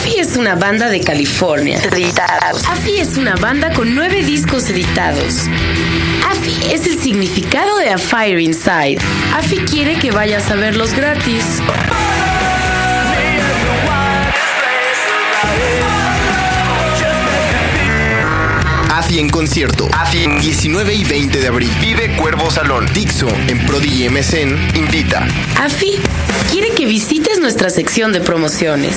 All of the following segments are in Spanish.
AFI es una banda de California. Editados. AFI es una banda con nueve discos editados. AFI es el significado de A Fire Inside. AFI quiere que vayas a verlos gratis. AFI en concierto. AFI 19 y 20 de abril. Vive Cuervo Salón. Dixo en Prodigy MSN Invita. AFI quiere que visites nuestra sección de promociones.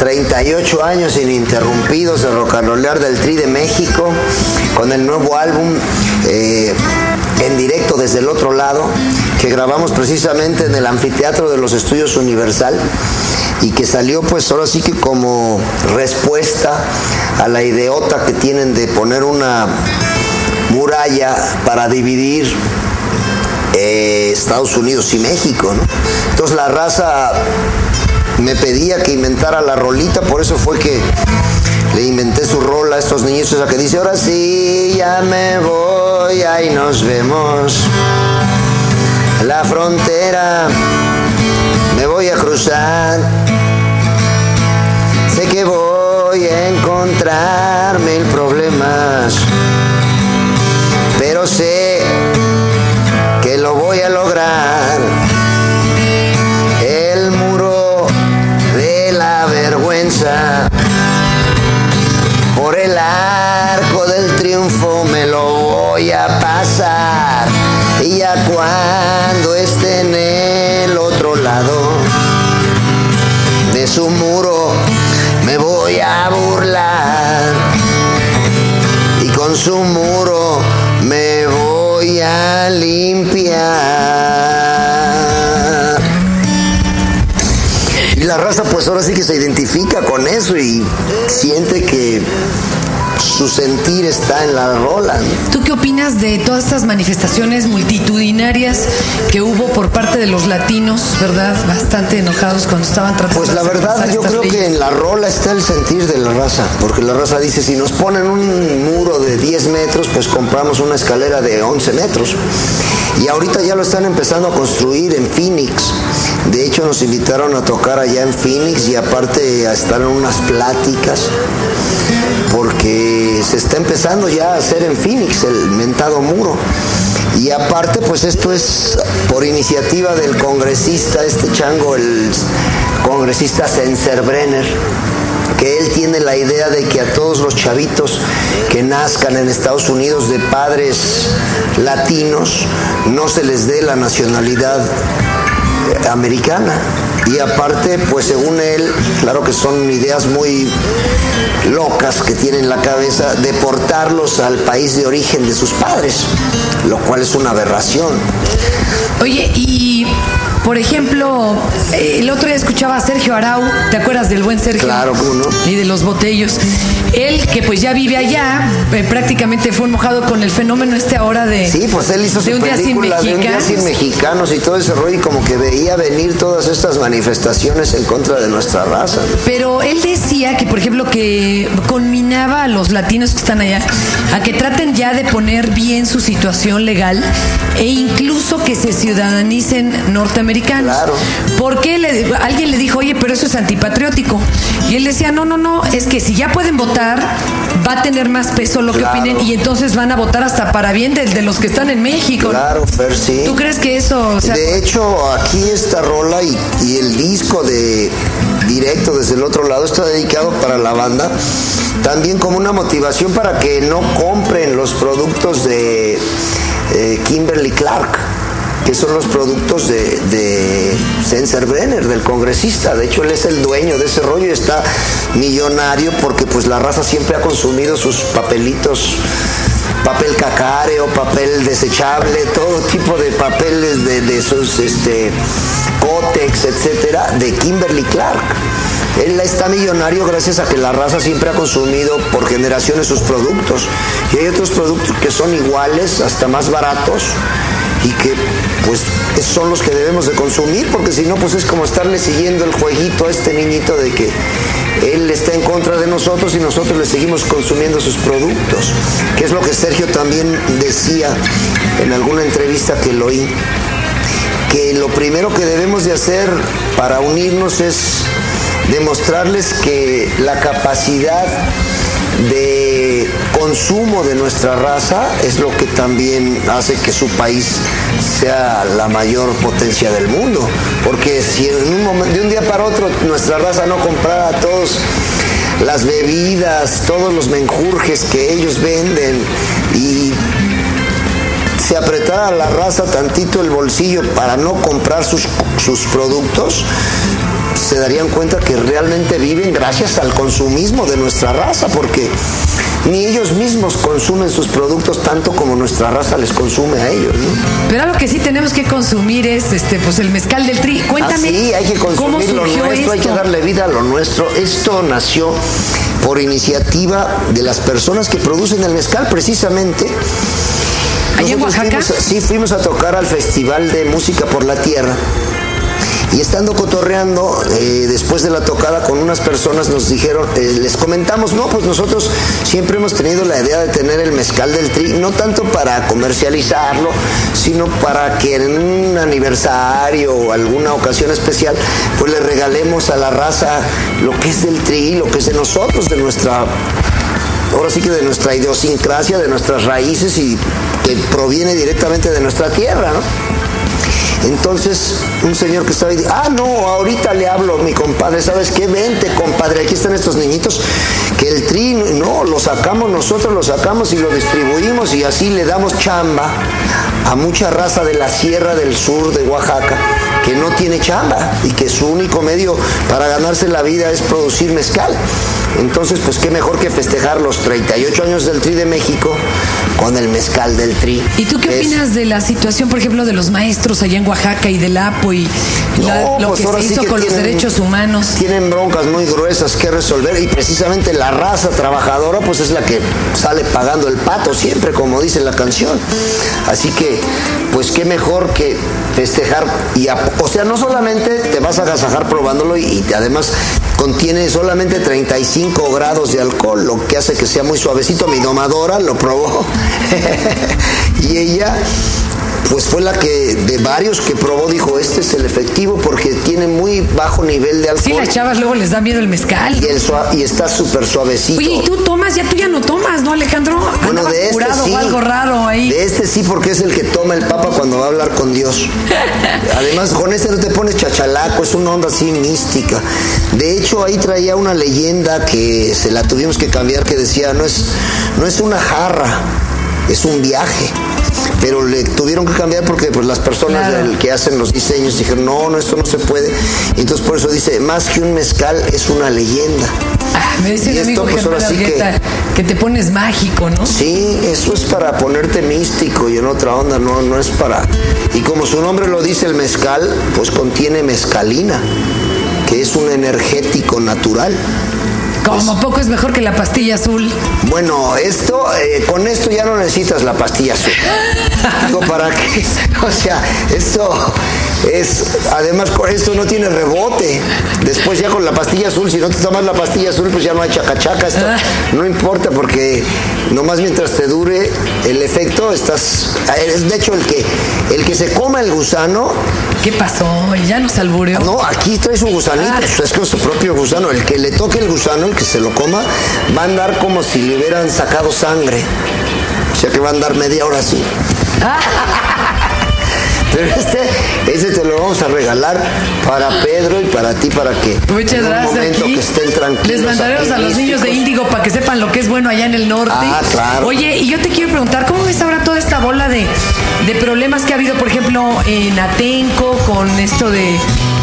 38 años ininterrumpidos de rocarolear del Tri de México con el nuevo álbum eh, en directo desde el otro lado que grabamos precisamente en el anfiteatro de los Estudios Universal y que salió pues ahora sí que como respuesta a la ideota que tienen de poner una muralla para dividir eh, Estados Unidos y México. Entonces la raza me pedía que inventara la rolita, por eso fue que le inventé su rola a estos niños, esa que dice, ahora sí, ya me voy, ahí nos vemos. La frontera me voy a cruzar. Sé que voy a encontrar mil problemas, triunfo me lo voy a pasar. Y ya cuando esté en el otro lado de su muro me voy a burlar y con su muro me voy a limpiar. Y la raza pues ahora sí que se identifica con eso y siente que su sentir está en la rola. ¿Tú qué opinas de todas estas manifestaciones multitudinarias que hubo por parte de los latinos, verdad? Bastante enojados cuando estaban tratando Pues la verdad yo creo que en la rola está el sentir de la raza, porque la raza dice, si nos ponen un muro de 10 metros, pues compramos una escalera de 11 metros. Y ahorita ya lo están empezando a construir en Phoenix. De hecho nos invitaron a tocar allá en Phoenix y aparte a estar en unas pláticas, porque se está empezando ya a hacer en Phoenix el mentado muro. Y aparte, pues esto es por iniciativa del congresista, este chango, el congresista Senserbrenner, que él tiene la idea de que a todos los chavitos que nazcan en Estados Unidos de padres latinos no se les dé la nacionalidad americana. Y aparte, pues según él, claro que son ideas muy locas que tiene en la cabeza, deportarlos al país de origen de sus padres, lo cual es una aberración. Oye, y por ejemplo, eh, el otro día escuchaba a Sergio Arau, ¿te acuerdas del buen Sergio? Claro, ¿cómo no? Y de los botellos. Él, que pues ya vive allá, eh, prácticamente fue mojado con el fenómeno este ahora de. Sí, pues él hizo de su un día sin película de un día mexicanos. sin mexicanos y todo ese rollo y como que veía venir todas estas manifestaciones en contra de nuestra raza. Pero él decía que, por ejemplo, que conminaba a los latinos que están allá a que traten ya de poner bien su situación legal e incluso que se ciudadanicen norteamericanos. Claro. Porque le- alguien le dijo, oye, pero eso es antipatriótico. Y él decía, no, no, no, es que si ya pueden votar, va a tener más peso lo que opinen y entonces van a votar hasta para bien de, de los que están en México. Claro, Fer, sí. ¿Tú crees que eso, o sea, de hecho, aquí esta rola y, y el disco de directo desde el otro lado está dedicado para la banda, también como una motivación para que no compren los productos de eh, Kimberly Clark, que son los productos de, de Senserbrenner, del congresista. De hecho, él es el dueño de ese rollo y está millonario porque pues la raza siempre ha consumido sus papelitos papel cacareo, papel desechable, todo tipo de papeles de, de esos este Cotex, etcétera, de Kimberly Clark. él está millonario gracias a que la raza siempre ha consumido por generaciones sus productos. Y hay otros productos que son iguales, hasta más baratos, y que pues son los que debemos de consumir, porque si no, pues es como estarle siguiendo el jueguito a este niñito de que él está en contra de nosotros y nosotros le seguimos consumiendo sus productos, que es lo que Sergio también decía en alguna entrevista que lo oí, que lo primero que debemos de hacer para unirnos es demostrarles que la capacidad de consumo de nuestra raza es lo que también hace que su país sea la mayor potencia del mundo. Porque si de un día para otro nuestra raza no comprara todos las bebidas, todos los menjurjes que ellos venden y se apretara la raza tantito el bolsillo para no comprar sus, sus productos, se darían cuenta que realmente viven gracias al consumismo de nuestra raza, porque ni ellos mismos consumen sus productos tanto como nuestra raza les consume a ellos. Pero algo que sí tenemos que consumir es este pues el mezcal del tri. Cuéntame. Ah, sí, hay que consumir lo nuestro, hay que darle vida a lo nuestro. Esto nació por iniciativa de las personas que producen el mezcal precisamente. ¿Allá en Oaxaca? sí, fuimos a tocar al Festival de Música por la Tierra y estando cotorreando, eh, después de la tocada con unas personas nos dijeron, eh, les comentamos, no, pues nosotros siempre hemos tenido la idea de tener el mezcal del tri, no tanto para comercializarlo, sino para que en un aniversario o alguna ocasión especial, pues le regalemos a la raza lo que es del tri, lo que es de nosotros, de nuestra ahora sí que de nuestra idiosincrasia, de nuestras raíces y que proviene directamente de nuestra tierra, ¿no? Entonces, un señor que estaba ahí, ah, no, ahorita le hablo mi compadre, ¿sabes qué? Vente, compadre, aquí están estos niñitos, que el tri, no, lo sacamos nosotros, lo sacamos y lo distribuimos y así le damos chamba a mucha raza de la Sierra del Sur de Oaxaca que no tiene chamba y que su único medio para ganarse la vida es producir mezcal. Entonces, pues qué mejor que festejar los 38 años del Tri de México con el mezcal del Tri. ¿Y tú qué opinas de la situación, por ejemplo, de los maestros allá en Oaxaca y del APO y lo pues que se hizo con los derechos humanos? Tienen broncas muy gruesas que resolver y precisamente la raza trabajadora pues es la que sale pagando el pato siempre, como dice la canción. Así que, pues qué mejor que festejar y, o sea, no solamente te vas a agasajar probándolo y, y además contiene solamente 35 grados de alcohol, lo que hace que sea muy suavecito. Mi domadora lo probó y ella pues fue la que de varios que probó dijo, este es el efectivo porque tiene muy bajo nivel de alcohol. Sí, las chavas luego les da miedo el mezcal. Y, el y está súper suavecito. Oye, ¿y tú tomas? Ya tú ya no tomas, ¿no, Alejandro? Bueno, de este sí. O algo raro ahí. De este sí, porque es el que toma el papa cuando va a hablar con Dios. Además, con este no te pones chachalaco, es una onda así mística. De hecho, ahí traía una leyenda que se la tuvimos que cambiar que decía, no es, no es una jarra, es un viaje pero le tuvieron que cambiar porque pues las personas que hacen los diseños dijeron, no, no, esto no se puede. Y entonces por eso dice, más que un mezcal es una leyenda. Ah, me dice el amigo pues, que, que, te pones mágico, ¿no? Sí, eso es para ponerte místico y en otra onda, no, no es para... Y como su nombre lo dice, el mezcal, pues contiene mezcalina, que es un energético natural. Como poco es mejor que la pastilla azul. Bueno, esto, eh, con esto ya no necesitas la pastilla azul. Digo, ¿para qué? O sea, esto es, además con esto no tiene rebote. Después ya con la pastilla azul, si no te tomas la pastilla azul, pues ya no hay chacachaca. Esto ah. no importa porque nomás mientras te dure el efecto, estás... Es de hecho el que, el que se coma el gusano... ¿Qué pasó? ¿Ya nos albureó? No, aquí traes un gusanito, ah. es con su propio gusano. El que le toque el gusano, el que se lo coma, va a andar como si le hubieran sacado sangre. O sea que va a andar media hora así. Pero este, ese te lo vamos a regalar para Pedro y para ti, para que Muchas en un momento que estén tranquilos. Les mandaremos a los niños de Índigo para que sepan lo que es bueno allá en el norte. Ah, claro. Oye, y yo te quiero preguntar, ¿cómo ves ahora toda esta bola de, de problemas que ha habido, por ejemplo, en Atenco con esto de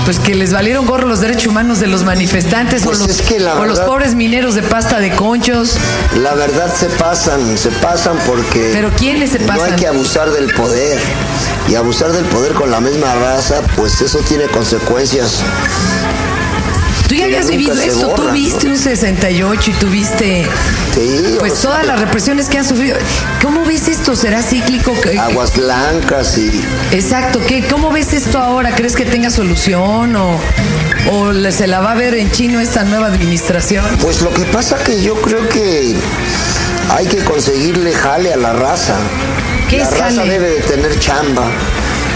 pues que les valieron gorro los derechos humanos de los manifestantes pues o, los, que o los pobres mineros de pasta de conchos. La verdad se pasan, se pasan porque ¿Pero quiénes se pasan? no hay que abusar del poder. Y abusar del poder con la misma raza, pues eso tiene consecuencias Tú ya habías vivido esto, tú viste ¿no? un 68 y tuviste Sí, pues o sea, todas las represiones que han sufrido. ¿Cómo ves esto? ¿Será cíclico? ¿Qué- Aguas blancas y Exacto, ¿qué, ¿cómo ves esto ahora? ¿Crees que tenga solución o, o se la va a ver en chino esta nueva administración? Pues lo que pasa que yo creo que hay que conseguirle jale a la raza. ¿Qué la es raza jale? debe de tener chamba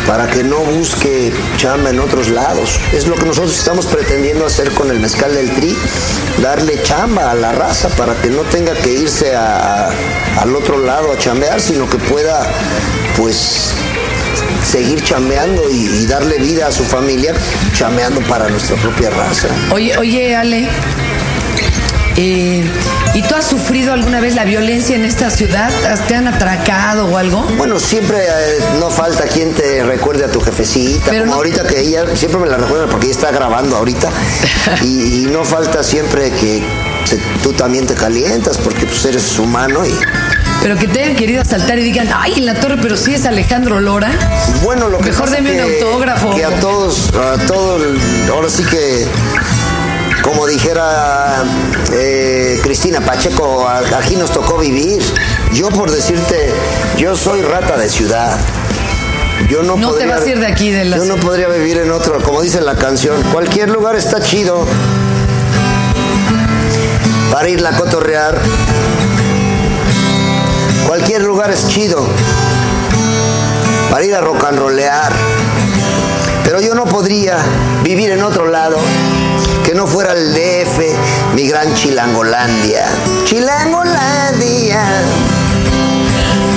para que no busque chamba en otros lados. Es lo que nosotros estamos pretendiendo hacer con el mezcal del tri, darle chamba a la raza para que no tenga que irse al otro lado a chambear, sino que pueda pues seguir chambeando y, y darle vida a su familia chambeando para nuestra propia raza. Oye, oye, Ale, eh, ¿y tú has sufrido alguna vez la violencia en esta ciudad? ¿Has- ¿Te han atracado o algo? Bueno, siempre eh, no falta quien te recuerde a tu jefecita, Pero como no- ahorita que ella siempre me la recuerda porque ella está grabando ahorita y, y no falta siempre que se- tú también te calientas porque pues eres humano y Pero que te hayan querido asaltar y digan, ay, en la torre, pero sí es Alejandro Lora. bueno lo que Mejor deme un que- autógrafo. que a todos a todos ahora sí que como dijera eh, Cristina Pacheco, aquí nos tocó vivir. Yo por decirte, yo soy rata de ciudad. Yo no, No te podría, vas a ir de aquí, de la Yo no podría vivir en otro, como dice la canción. Cualquier lugar está chido para irla a cotorrear. Cualquier lugar es chido para ir a rock and rollear. Pero yo no podría vivir en otro lado que no fuera el DF, mi gran Chilangolandia. Chilangolandia.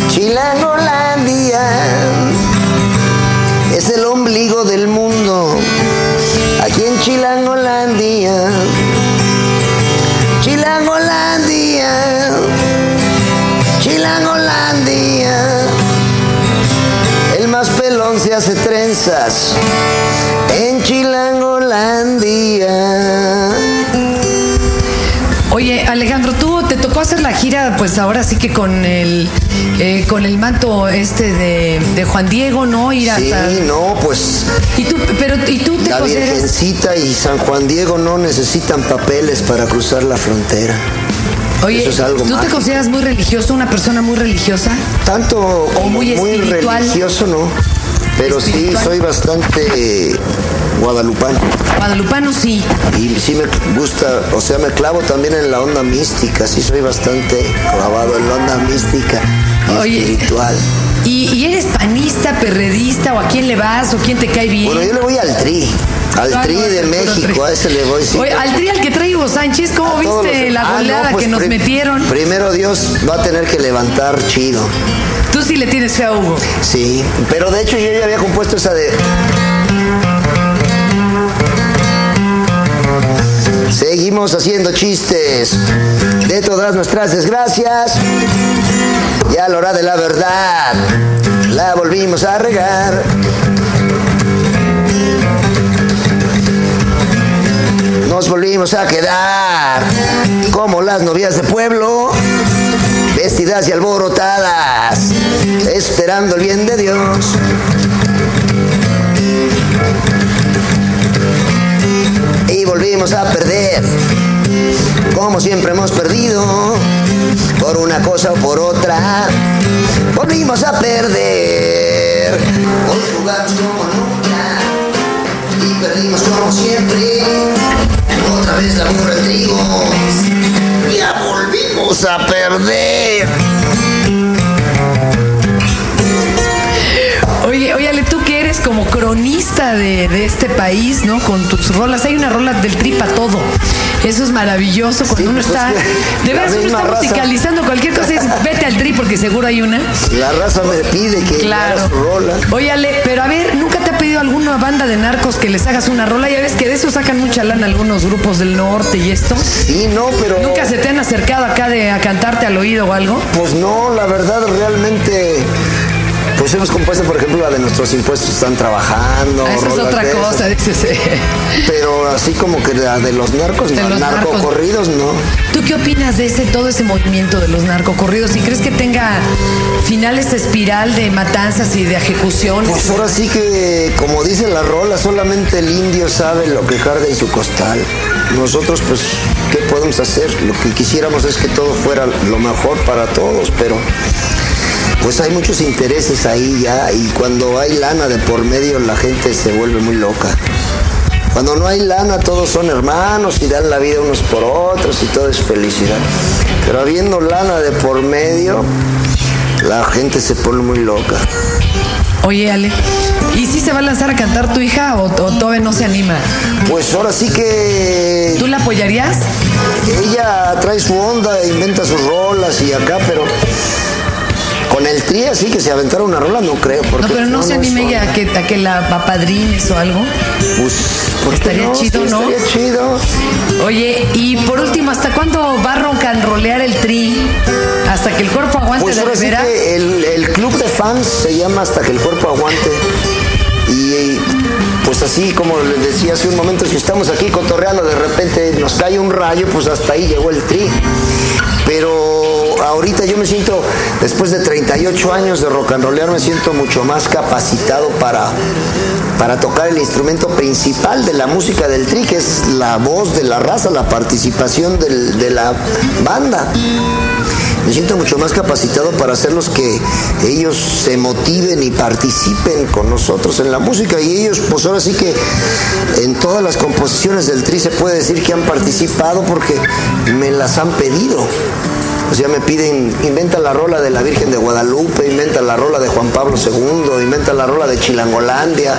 Chilangolandia. Es el ombligo del mundo. Aquí en Chilangolandia. Chilangolandia. Chilangolandia. El más pelón se hace trenzas en Chilangolandia. Oye, Alejandro, tú te tocó hacer la gira, pues ahora sí que con el eh, con el manto este de, de Juan Diego, ¿no? Ir Sí, hasta. no, pues Y tú, pero y tú te la consideras. Virgencita y San Juan Diego no necesitan papeles para cruzar la frontera. Oye, Eso es algo ¿tú te consideras muy religioso, una persona muy religiosa? Tanto como muy muy, espiritual. religioso, no. Pero Espiritual. sí, soy bastante guadalupano. Guadalupano sí. Y sí me gusta, o sea, me clavo también en la onda mística, sí soy bastante clavado en la onda mística y Oye. espiritual. ¿Y, y eres panista, perredista o a quién le vas o quién te cae bien? Bueno, yo le voy al tri, al tri de México, tri. a ese le voy. sí. Oye, al tri al que trae Hugo Sánchez, ¿cómo viste los- la Ah, no, goleada pues que nos metieron? Primero Dios va a tener que levantar chido. Tú sí le tienes fe a Hugo. Sí, pero de hecho yo ya había compuesto esa de... Seguimos haciendo chistes de todas nuestras desgracias. Y a la hora de la verdad, la volvimos a regar. Nos volvimos a quedar como las novias de pueblo, vestidas y alborotadas, esperando el bien de Dios. Volvimos a perder, como siempre hemos perdido, por una cosa o por otra. Volvimos a perder, hoy jugamos como nunca y perdimos como siempre. Otra vez la burra el trigo, ya volvimos a perder. Eres como cronista de, de este país, ¿no? Con tus rolas. Hay una rola del tripa todo. Eso es maravilloso cuando Sí, uno pues está. es que De veras, uno está raza. musicalizando cualquier cosa dices, vete al tri porque seguro hay una. La raza me pide que le haga Claro. su rola. Oye, Ale, pero a ver, ¿nunca te ha pedido alguna banda de narcos que les hagas una rola? Ya ves que de eso sacan mucha lana algunos grupos del norte y esto. Sí, no, pero... ¿Nunca se te han acercado acá de a cantarte al oído o algo? Pues no, la verdad realmente... Pues hemos compuesto, por ejemplo, la de nuestros impuestos están trabajando. Ah, Eso es otra de cosa, dices. eh. Pero así como que la de los narcos, De no, los narcos. narcocorridos, no. ¿Tú qué opinas de ese todo ese movimiento de los narcocorridos? ¿Y crees que tenga final esta espiral de matanzas y de ejecuciones? Pues ahora sí que, como dice la rola, solamente el indio sabe lo que carga en su costal. nosotros pues, ¿qué podemos hacer? Lo que quisiéramos es que todo fuera lo mejor para todos, pero pues hay muchos intereses ahí ya y cuando hay lana de por medio la gente se vuelve muy loca. Cuando no hay lana todos son hermanos y dan la vida unos por otros y todo es felicidad. Pero habiendo lana de por medio, la gente se pone muy loca. Oye, Ale, ¿y si se va a lanzar a cantar tu hija o, o todavía no se anima? Pues ahora sí que ¿Tú la apoyarías? ella trae su onda, inventa sus rolas y acá, pero con el tri así que se aventara una rola no creo. Porque No, pero no, se es anime a que, a que la apadrines o algo. Pues, ¿por qué Estaría chido, Sí, ¿no? Estaría chido. Oye, y por último, ¿hasta cuándo va a roncanrolear el tri? ¿Hasta que el cuerpo aguante Pues de ahora sí que el, el club de fans se llama Hasta que el cuerpo aguante. Y pues así como les decía hace un momento, si estamos aquí cotorreando, de repente nos cae un rayo, pues hasta ahí llegó el tri. Pero ahorita yo me siento, después de 38 años de rock and rollear, me siento mucho más capacitado para, para tocar el instrumento principal de la música del tri, que es la voz de la raza, la participación de la banda me siento mucho más capacitado para hacerlos que ellos se motiven y participen con nosotros en la música y ellos pues ahora sí que en todas las composiciones del tri se puede decir que han participado porque me las han pedido. O sea, me piden, inventa la rola de la Virgen de Guadalupe, inventa la rola de Juan Pablo II, inventa la rola de Chilangolandia,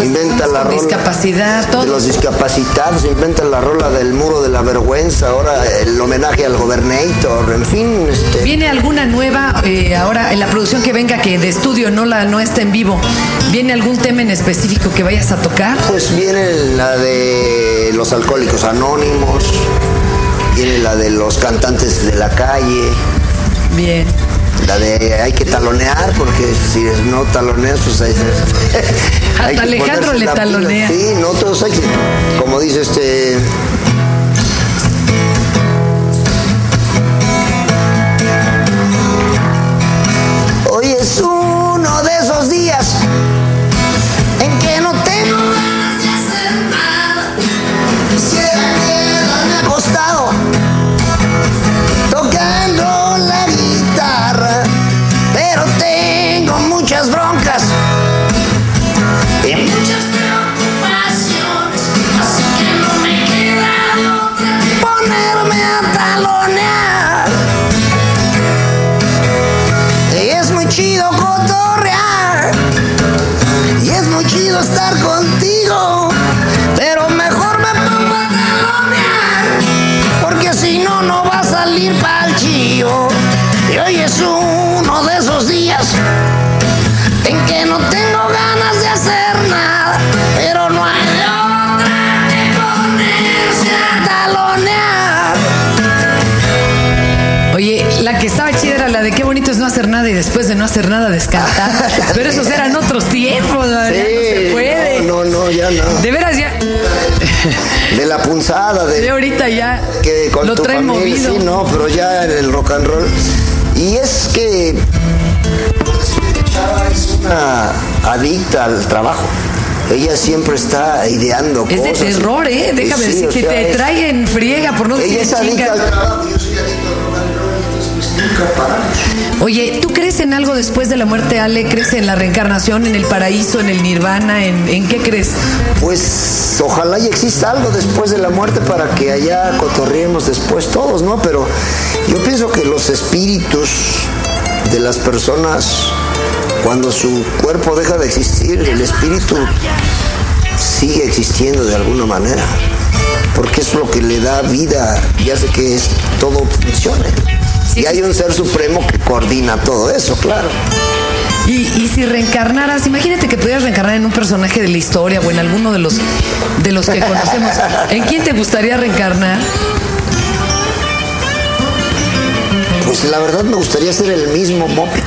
inventa la rola discapacidad, de los discapacitados, inventa la rola del muro de la vergüenza, ahora el homenaje al gobernator, en fin, este, ¿Viene alguna nueva eh, ahora en la producción que venga que de estudio no la no está en vivo? ¿Viene algún tema en específico que vayas a tocar? pues viene la de los alcohólicos anónimos, viene la de los cantantes de la calle, Bien. la de hay que talonear, porque si no taloneas, pues hay, hay Hasta Alejandro le la pila. talonea. Sí, no todos hay que, como dice este. Hoy es uno de esos días después de no hacer nada descartar. Pero esos eran otros tiempos, ¿no? ya no se puede. No, no, no, ya no. De veras ya, De la punzada, de, de ahorita ya que con lo tu traen familia, movido. sí, no, pero ya en el rock and roll. Y es que es una adicta al trabajo. Ella siempre está ideando Es de cosas. terror, ¿eh? Déjame Sí, decir o que sea, te es- trae en friega por no decir Ella es adicta al trabajo, yo soy adicto al rock and roll, entonces pues, nunca paramos. Oye, ¿tú crees en algo después de la muerte, Ale? ¿Crees en la reencarnación, en el paraíso, en el nirvana? ¿En, qué crees? Pues ojalá y exista algo después de la muerte para que allá cotorriemos después todos, ¿no? Pero yo pienso que los espíritus de las personas, cuando su cuerpo deja de existir, el espíritu sigue existiendo de alguna manera. Porque es lo que le da vida y hace que todo funcione. Y hay un ser supremo que coordina todo eso, claro. Y, y si reencarnaras, imagínate que pudieras reencarnar en un personaje de la historia o en alguno de los, de los que conocemos. ¿En quién te gustaría reencarnar? Pues la verdad me gustaría ser el mismo Moped.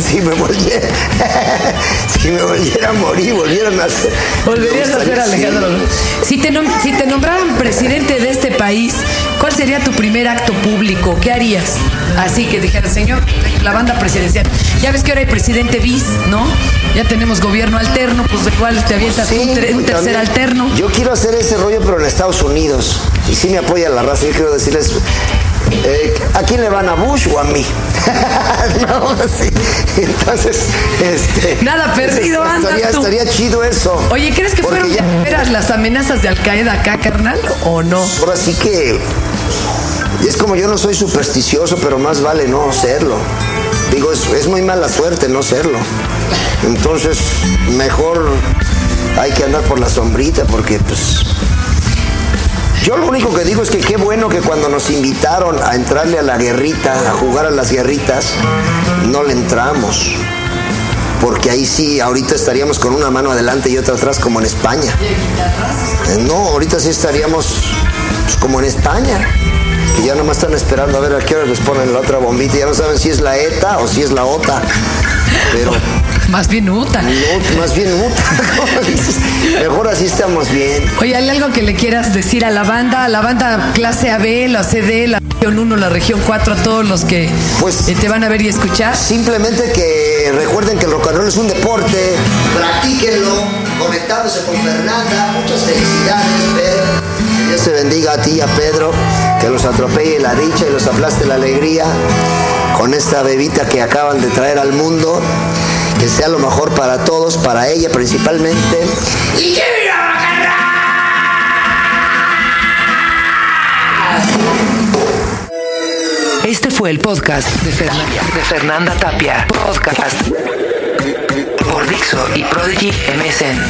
Si me volviera, si me volviera a morir, volviera a nacer. Volverías a ser Alejandro. sí. Si te, si te nombraran presidente de este país, ¿cuál sería tu primer acto público? ¿Qué harías? Así que dijera, señor, la banda presidencial. Ya ves que ahora hay presidente bis, ¿no? Ya tenemos gobierno alterno, pues igual te avientas Sí, un, tercer también. alterno. Yo quiero hacer ese rollo, pero en Estados Unidos. Y sí me apoya la raza. Yo quiero decirles, eh, ¿a quién le van a Bush o a mí? no, sí. Entonces, este... Nada perdido, andas estaría, tú. estaría chido eso. Oye, ¿crees que Porque fueron ya- las amenazas de Al Qaeda acá, carnal? ¿O no? Ahora sí que es como yo no soy supersticioso, pero más vale no serlo. Digo, es, es muy mala suerte no serlo. Entonces, mejor hay que andar por la sombrita porque pues... Yo lo único que digo es que qué bueno que cuando nos invitaron a entrarle a la guerrita, a jugar a las guerritas, no le entramos. Porque ahí sí, ahorita estaríamos con una mano adelante y otra atrás como en España. Eh, No, ahorita sí estaríamos pues, como en España. Que ya nomás están esperando a ver a qué hora les ponen la otra bombita. Ya no saben si es la ETA o si es la OTA. Pero Más bien UTA. no, más bien UTA. Mejor así estamos bien. Oye, ¿hay algo que le quieras decir a la banda? A la banda clase AB, la CD, la región 1, la región 4, a todos los que Pues- eh, te van a ver y escuchar. Simplemente que recuerden que el rock and roll es un deporte. Practíquenlo, conectándose con Fernanda. Muchas felicidades, Fer. Que Dios te bendiga a ti y a Pedro. Que los atropelle la dicha y los aplaste la alegría con esta bebita que acaban de traer al mundo. Que sea lo mejor para todos, para ella principalmente. ¡Y que viva! Este fue el podcast de Fernanda, de Fernanda Tapia. Podcast por Dixo y Prodigy MSN.